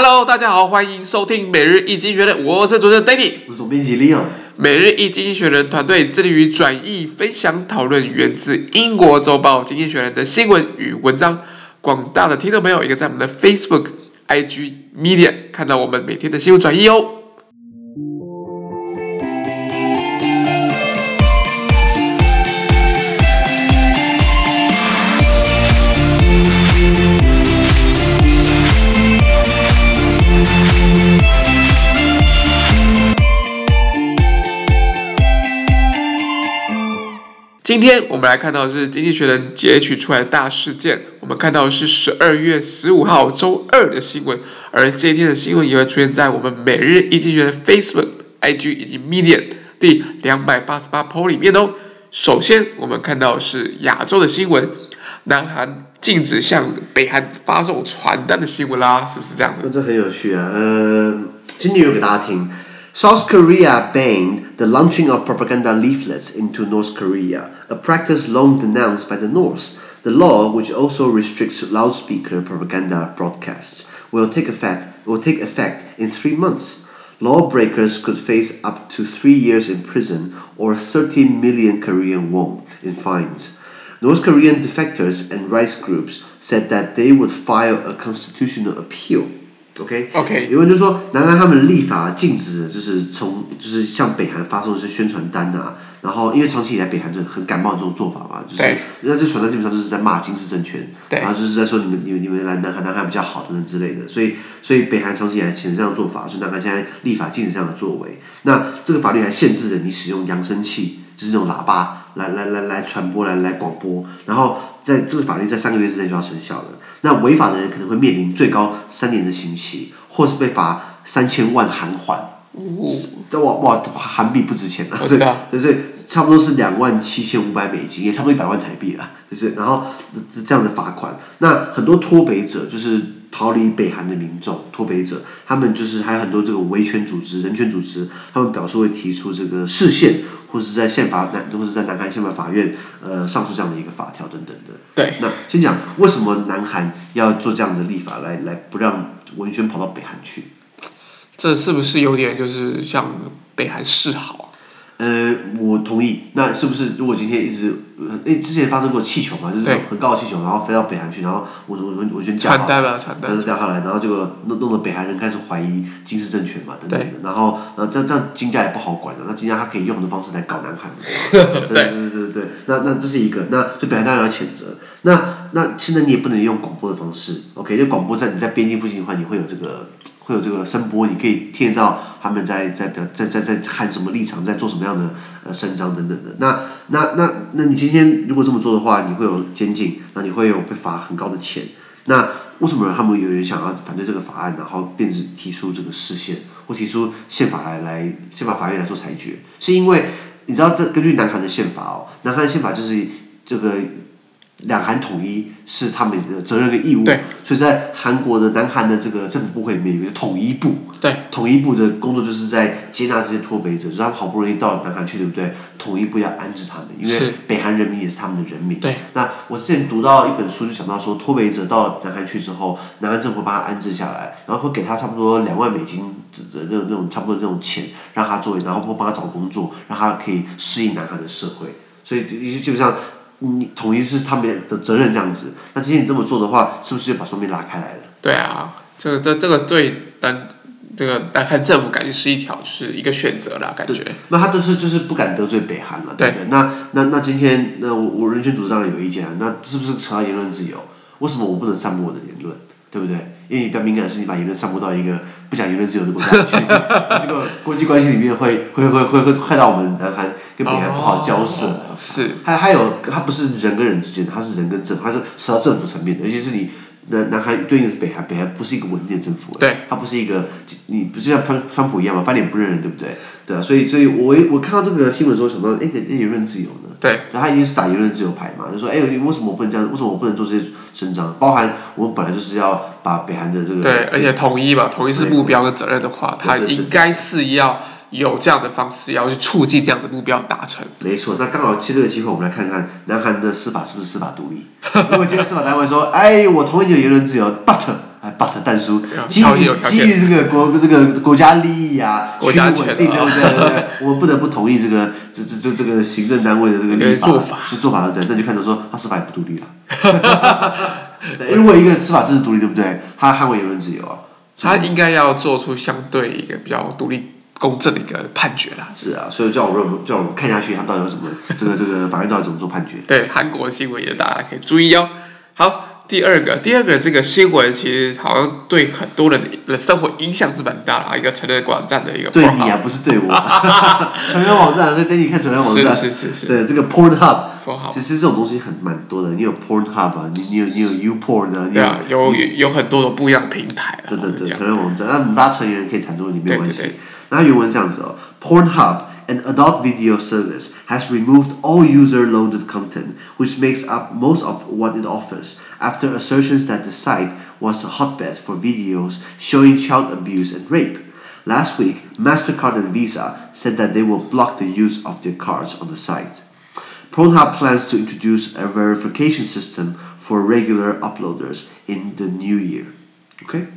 Hello，大家好，欢迎收听每日易经济学人，我是主持人 Danny，我是总编辑 Leon。每日易经济学人团队致力于转译、分享、讨论源自英国周报《经济学人》的新闻与文章。广大的听众朋友，也可以在我们的 Facebook、IG、Medium 看到我们每天的新闻转译哦。今天我们来看到的是《经济学人》截取出来的大事件。我们看到的是十二月十五号周二的新闻，而这一天的新闻也会出现在我们每日一经济学人 Facebook、IG 以及 Medium 第两百八十八 po 里面哦。首先，我们看到是亚洲的新闻，南韩禁止向北韩发送传单的新闻啦，是不是这样的？那这很有趣啊，呃，今天有给大家听。South Korea banned the launching of propaganda leaflets into North Korea, a practice long denounced by the North. The law, which also restricts loudspeaker propaganda broadcasts, will take effect will take effect in three months. Lawbreakers could face up to three years in prison or 30 million Korean won in fines. North Korean defectors and rights groups said that they would file a constitutional appeal. OK，OK，有人就说，南韩他们立法禁止，就是从就是向北韩发送一些宣传单啊，然后因为长期以来北韩就很感冒这种做法嘛，就是那这传单基本上就是在骂金氏政权，然后就是在说你们你们你们来南韩南韩比较好等等之类的，所以所以北韩长期以来其实这样做法，所以南韩现在立法禁止这样的作为，那这个法律还限制了你使用扬声器，就是那种喇叭来来来来传播来来广播，然后在这个法律在三个月之内就要生效了。那违法的人可能会面临最高三年的刑期，或是被罚三千万韩元。这哇哇韩币不值钱啊，对对对，差不多是两万七千五百美金，也差不多一百万台币了，就是然后这样的罚款。那很多脱北者就是。逃离北韩的民众脱北者，他们就是还有很多这个维权组织、人权组织，他们表示会提出这个释宪，或者是在宪法南，或者是在南韩宪法法院呃上诉这样的一个法条等等的。对，那先讲为什么南韩要做这样的立法来，来来不让文宣跑到北韩去？这是不是有点就是向北韩示好？呃，我同意。那是不是如果今天一直，诶，之前发生过气球嘛，就是很高的气球，然后飞到北韩去，然后我我我先降下来，然后掉下来，然后就弄弄得北韩人开始怀疑金氏政权嘛，等等的。然后呃，这这金家也不好管了，那金家他可以用很多方式来搞南韩？对对对对对。那那这是一个，那就北韩当然要谴责。那那现在你也不能用广播的方式，OK？就广播在你在边境附近的话，你会有这个。会有这个声波，你可以听到他们在在表在在在喊什么立场，在做什么样的呃声张等等的。那那那那你今天如果这么做的话，你会有监禁，那你会有被罚很高的钱。那为什么他们有人想要反对这个法案，然后便是提出这个释宪，或提出宪法来来宪法法院来做裁决？是因为你知道，这根据南韩的宪法哦，南韩宪法就是这个。两韩统一是他们的责任跟义务，对，所以在韩国的南韩的这个政府部会里面有一个统一部，对，统一部的工作就是在接纳这些脱北者，就是他们好不容易到了南韩去，对不对？统一部要安置他们，因为北韩人民也是他们的人民。对，那我之前读到一本书，就想到说，脱北者到了南韩去之后，南韩政府把他安置下来，然后会给他差不多两万美金的那那种差不多的那种钱，让他作为，然后会帮他找工作，让他可以适应南韩的社会，所以基本上。你统一是他们的责任这样子，那今天你这么做的话，是不是就把双边拉开来了？对啊，这个这这个对单这个单看政府感觉是一条是一个选择啦，感觉。那他都是就是不敢得罪北韩了，对不对？那那那今天那我我人权组织当然有意见啊，那是不是扯到言论自由？为什么我不能散布我的言论？对不对？因为你比较敏感的是你把言论散布到一个不讲言论自由的国家去，这个国际关系里面会会会会会害到我们南韩。跟北韩不好交涉，哦、是还还有，他不是人跟人之间，他是人跟政府，它是涉到政府层面的，尤其是你南南韩对应的是北韩，北韩不是一个稳定的政府，对，它不是一个，你不是像川川普一样嘛，翻脸不认人，对不对？对啊，所以所以我我看到这个新闻的时候想到，哎，那言论自由呢？对，他一定是打言论自由牌嘛，就说，哎，为什么我不能这样？为什么我不能做这些伸张？包含我们本来就是要把北韩的这个对，而且统一吧，统一是目标跟责任的话，他应该是要。有这样的方式要去促进这样的目标达成。没错，那刚好借这个机会，我们来看看南韩的司法是不是司法独立。如果今天司法单位说，哎，我同意你的言论自由，but 哎，but 但书基于基于这个国这个国家利益啊，国家稳定，对不对？对不对？我们不得不同意这个这这这这个行政单位的这个立法做法这做法对不对？那就看到说他司法也不独立了。对如果一个司法制度独立，对不对？他捍卫言论自由啊。他应该要做出相对一个比较独立、公正的一个判决啦。是啊，所以叫我们叫我们看下去，他到底有什么 这个这个法院到底怎么做判决？对，韩国新闻也大家可以注意哦。好，第二个，第二个这个新闻其实好像对很多人的生活影响是蛮大的，一个成人网站的一个。对你啊，不是对我。成人网站，所以等你看成人网站。是是是是。对这个 Pornhub，Pornhub 其实这种东西很蛮多的。你有 Pornhub 啊，你你有你有 YouPorn 啊，你对啊，有有有很多种不一样的平台啊。对对对，成人网站，那我们大家成员可以谈这个问题没有关系。对对对那原文是这样子哦，Pornhub。An adult video service has removed all user-loaded content, which makes up most of what it offers, after assertions that the site was a hotbed for videos showing child abuse and rape. Last week, MasterCard and Visa said that they will block the use of their cards on the site. Pornhub plans to introduce a verification system for regular uploaders in the new year. Okay?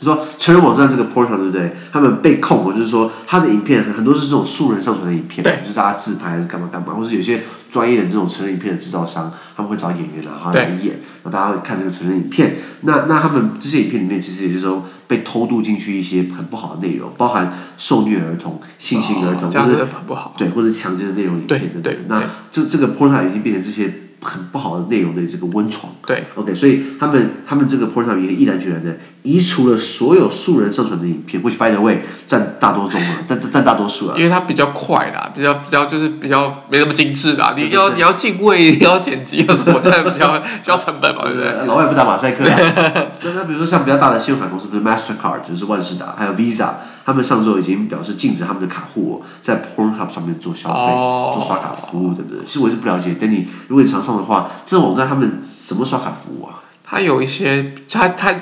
就说成人网站这个 Pornhub 对不对？他们被控，就是说他的影片很多是这种素人上传的影片，就是大家自拍还是干嘛干嘛，或是有些专业的这种成人影片的制造商，他们会找演员然后来演，然后大家会看这个成人影片。那那他们这些影片里面，其实也就是说被偷渡进去一些很不好的内容，包含受虐儿童、性侵儿童，哦、这样子很不好。对，或者强奸的内容影片等等。对对对那这这个 Pornhub 已经变成这些。很不好的内容的这个温床。对，OK，所以他们他们这个 Pornhub 也毅然决然的移除了所有素人上传的影片，which by the way 占大多数啊，占占大多数啊。因为它比较快啦，比较比较就是比较没那么精致啦。你要你要进位，你要剪辑，要什么，但 比较需要成本嘛，对不对？老外不打马赛克啊。那那比如说像比较大的信用卡公司，不是 Mastercard 就是万事达，还有 Visa。他们上周已经表示禁止他们的卡户在 Pornhub 上面做消费、oh. 做刷卡服务等等。其实我是不了解，等你如果你常上的话，这种网站他们什么刷卡服务啊？他有一些，他他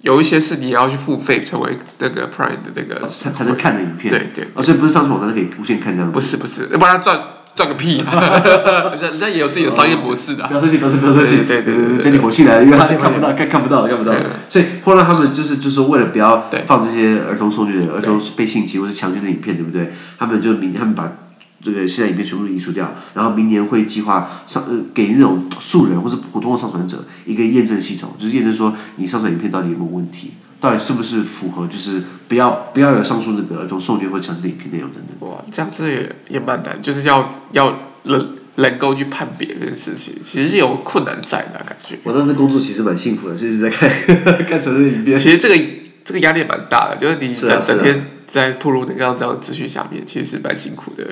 有一些是你要去付费成为那个 Prime 的那个才才能看的影片。对对，对。哦，所以不是上网站可以无限看这样子。不是不是，要不然他赚。赚个屁！人 家人家也有自己的商业模式的。不要生气，不要生气，不要生气。对对对，等你火气来了，因为他看不到，看看不到，看不到。所以后来他们就是就是为了不要放这些儿童受虐的、儿童被性侵或是强奸的影片，对不对？他们就明他们把这个现在影片全部移除掉，然后明年会计划上呃给那种素人或者普通的上传者一个验证系统，就是验证说你上传影片到底有没有问题。到底是不是符合？就是不要不要有上述那个儿童受虐或强制的影片内容等等。哇，这样子也也蛮难，就是要要能能够去判别这件事情，其实是有困难在的感觉。我当时工作其实蛮幸福的，就是在看 看成人影片。其实这个这个压力蛮大的，就是你整整天在暴露那个这样的资讯下面，其实是蛮辛苦的。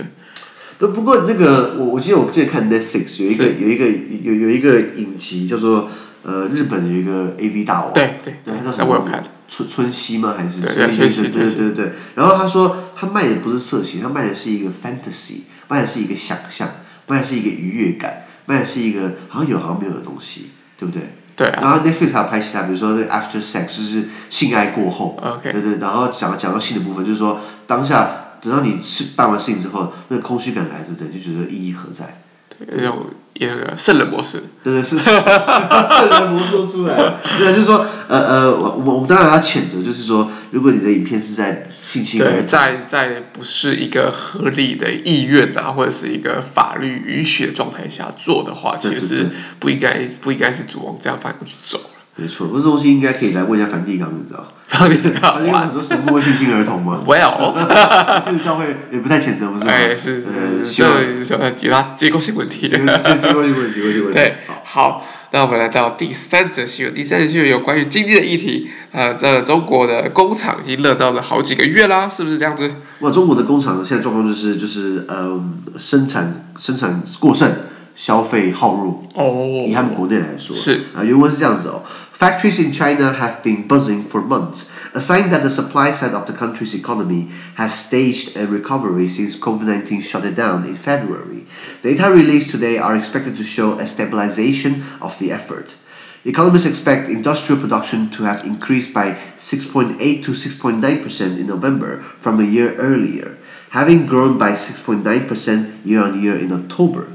不不过那个我我记得我之前看 Netflix 有一个有一个有有一个影集叫做呃日本的有一个 AV 大王，对对，对，他叫什么？春春熙吗？还是对对对对对对。然后他说，他卖的不是色情，他卖的是一个 fantasy，卖的是一个想象，卖的是一个愉悦感，卖的是一个好像有好像没有的东西，对不对？对、啊。然后 Netflix 还拍其他，比如说那 After Sex，就是性爱过后。OK。对对，然后讲讲到性的部分，就是说当下等到你是办完事情之后，那个空虚感来，对不对？就觉得意义何在？对，那种那个圣人模式。对对是，圣人模式都出来了。对，就是说。呃呃，我我们当然要谴责，就是说，如果你的影片是在性侵，对，在在不是一个合理的意愿啊，或者是一个法律允许的状态下做的话，其实不应该不应该是主往这样方向去走。没错，这东西应该可以来问一下梵蒂冈，你知道？梵蒂冈，因为很多神父会性侵儿童嘛。Well，这个 教会也不太谴责，不是吗？哎，是是是，这是其他结构性问题。结构性问题，结构性问题。对，好。那我们来到第三则新闻，第三则新闻有关于经济的议题。呃，这中国的工厂已经热闹了好几个月啦，是不是这样子？哇，中国的工厂现在状况就是就是呃，生产生产过剩，消费耗弱。哦。以他们国内来说。是。啊，原文是这样子哦。Factories in China have been buzzing for months, a sign that the supply side of the country's economy has staged a recovery since COVID-19 shut it down in February. Data released today are expected to show a stabilization of the effort. Economists expect industrial production to have increased by 6.8 to 6.9% in November from a year earlier, having grown by 6.9% year on year in October.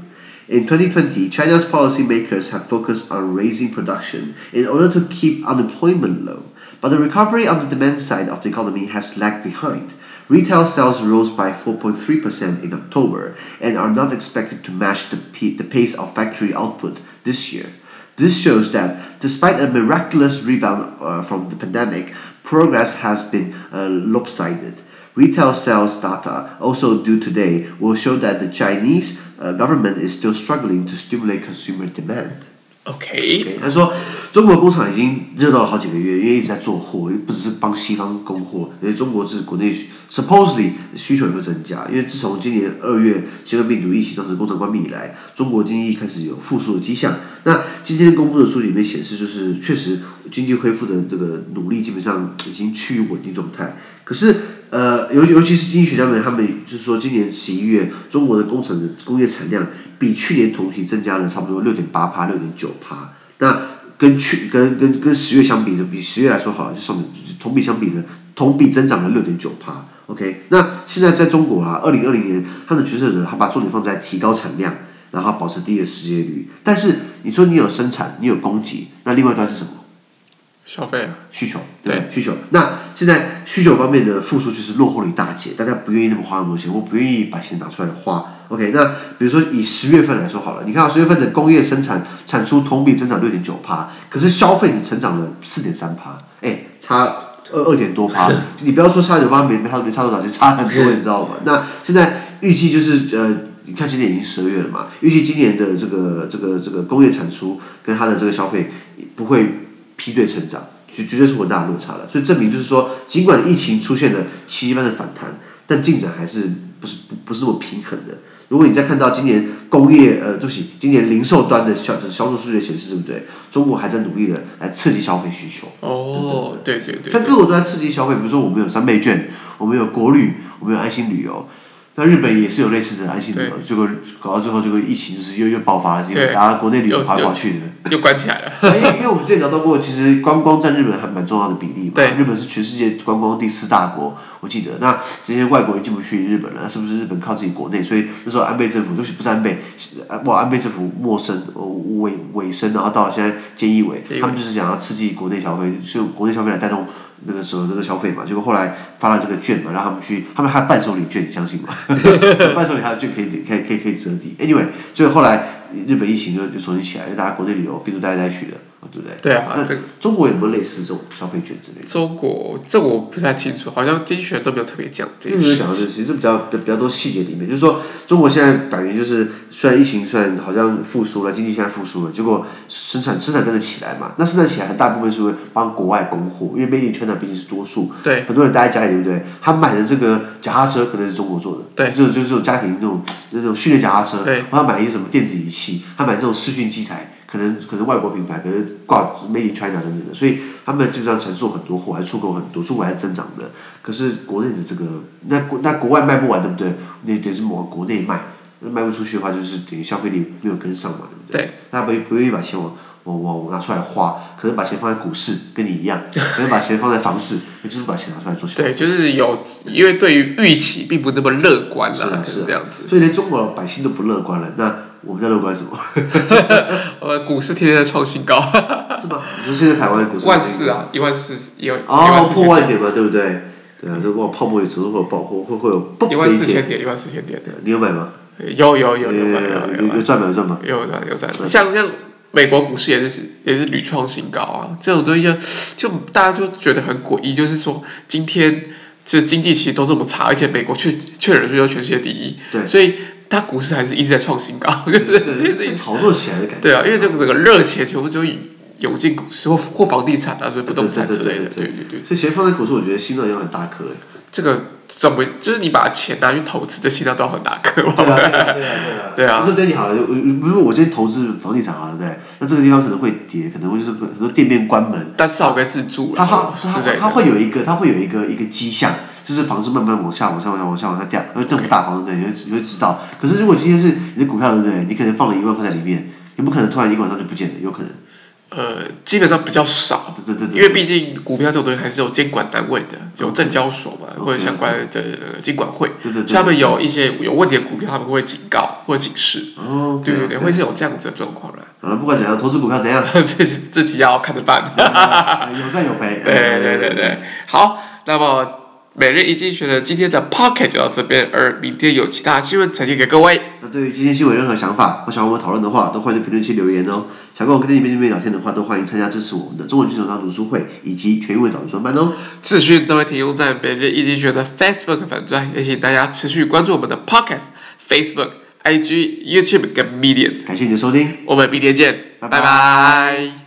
In 2020, China's policymakers have focused on raising production in order to keep unemployment low, But the recovery on the demand side of the economy has lagged behind. Retail sales rose by 4.3% in October and are not expected to match the, the pace of factory output this year. This shows that despite a miraculous rebound uh, from the pandemic, progress has been uh, lopsided. Retail sales data also due today will show that the Chinese uh, government is still struggling to stimulate consumer demand. OK，他说中国工厂已经热闹了好几个月，因为一直在做货，不只是帮西方供货，因为中国自己国内 supposedly 需求也会增加。因为自从今年二月新冠病毒疫情造成工厂关闭以来，中国经济开始有复苏的迹象。那今天公布的数据里面显示，就是确实经济恢复的这个努力基本上已经趋于稳定状态。可是，呃，尤尤其是经济学家们，他们就是说，今年十一月中国的工程的工业产量。比去年同期增加了差不多六点八趴，六点九趴。那跟去跟跟跟十月相比的，比十月来说好了，就上面同比相比呢，同比增长了六点九趴。OK，那现在在中国啊，二零二零年他的决策者他把重点放在提高产量，然后保持低的失业率。但是你说你有生产，你有供给，那另外一端是什么？消费啊，需求，对，对需求。那现在需求方面的复苏就是落后了一大截，大家不愿意那么花那么多钱，我不愿意把钱拿出来花。OK，那比如说以十月份来说好了，你看十月份的工业生产产出同比增长六点九趴，可是消费只成长了四点三趴，哎，差二二点多趴。你不要说差九趴没没差没差多少，就差很多，你知道吗？那现在预计就是呃，你看今年已经十二月了嘛，预计今年的这个这个这个工业产出跟它的这个消费不会。梯队成长，就绝对是很大的落差了。所以证明就是说，尽管疫情出现了奇迹般的反弹，但进展还是不是不不是那么平衡的。如果你再看到今年工业呃，对不起，今年零售端的销销售数据显示，对不对？中国还在努力的来刺激消费需求。哦，对对对。看各国都在刺激消费，比如说我们有三倍券，我们有国旅，我们有爱心旅游。那日本也是有类似的安心旅游，结果搞到最后，这个疫情就是又又爆发了，结果大家国内旅游跑来跑去的，又关起来了。因 为因为我们之前聊到过，其实观光占日本还蛮重要的比例嘛。对，日本是全世界观光第四大国，我记得。那这些外国人进不去日本了，是不是日本靠自己国内？所以那时候安倍政府，尤其不是安倍，哇，安倍政府陌生，尾尾声，然后到了现在菅义伟，他们就是想要刺激国内消费，就国内消费来带动。那个时候那个消费嘛，结果后来发了这个券嘛，让他们去，他们还伴手礼券，你相信吗？伴手礼还有券可以可以可以可以折抵。Anyway，所以后来日本疫情就就重新起来，因为大家国内旅游病毒待来带去的，对不对？对啊，这个中国有没有类似这种消费券之类的？中国这我不太清楚，好像经济学都没有特别讲这个。就是讲的其实比较比较多细节里面，就是说中国现在感觉就是虽然疫情虽然好像复苏了，经济现在复苏了，结果生产生产真的起来嘛？那生产起来很大部分是会帮国外供货，因为 Made in China 毕竟是多数，对，很多人待在家里，对不对？他买的这个脚踏车可能是中国做的，对，就就是这种家庭那种那种训练脚踏车，对，他买一些什么电子仪器，他买这种视讯机台。可能可能外国品牌，可能挂 Made in China 等等的，所以他们基本上承受很多货，还出口很多，出口还增长的。可是国内的这个，那国那国外卖不完，对不对？那得是往国内卖，那卖不出去的话，就是等于消费力没有跟上嘛，对不对？对。大家不不愿意把钱往往往拿出来花，可能把钱放在股市，跟你一样，可能把钱放在房市，也就是把钱拿出来做消费。对，就是有，因为对于预期并不那么乐观了，是啊，是这样子。所以连中国百姓都不乐观了，那。我们在乐观什么？我们股市天天在创新高，是吧？你说现在台湾的股市？万四啊，一万四，一万哦，破万点嘛，对不对？对啊，这哇泡沫也总是会有爆破，会会有一万四千点，一万四千点。你有买吗？有有有有买有有赚没有赚吗？有赚有赚。像像美国股市也是也是屡创新高啊，这种东西就就大家就觉得很诡异，就是说今天这经济其实都这么差，而且美国确确实是又全世界第一，对，所以。它股市还是一直在创新高，就是这些事情炒作起来的感觉。对啊，因为这个整个热钱全部就涌进股市或或房地产啊，所以不动产之类的。对对对。所以钱放在股市，我觉得心脏要很大颗哎。这个怎么就是你把钱拿去投资，这心脏都要很大颗嘛？对啊对啊对啊 对啊。不是对你好了，比如说我今天投资房地产好了，对不对？那这个地方可能会跌，可能会就是很多店面关门。但至少可以自住。它它它它会有一个，它会有一个一个迹象。就是房子慢慢往下、往下、往下、往下、往下掉，因为政府大房子对，你会你会知道。可是如果今天是你的股票，对不对？你可能放了一万块在里面，你不可能突然一个晚上就不见了，有可能。呃，基本上比较少，对对对，因为毕竟股票这种东西还是有监管单位的，有证交所嘛，或者相关的监管会，对对对，他们有一些有问题的股票，他们会警告或者警示。哦，对对对，会是有这样子的状况了，不管怎样，投资股票怎样，自己自己要看着办。有赚有赔。对对对对，好，那么。每日一经济学人今天的 Pocket 就到这边，而明天有其他新闻呈现给各位。那对于今天新闻任何想法或想和我们讨论的话，都欢迎在评论区留言哦。想跟我跟你面对面聊天的话，都欢迎参加支持我们的中文剧场大读书会以及全英文导读专班哦。资讯都会提供在每日一经济学的 Facebook 粉专，也请大家持续关注我们的 Pocket、Facebook、IG、YouTube 跟 Medium。感谢你的收听，我们明天见，拜拜。拜拜。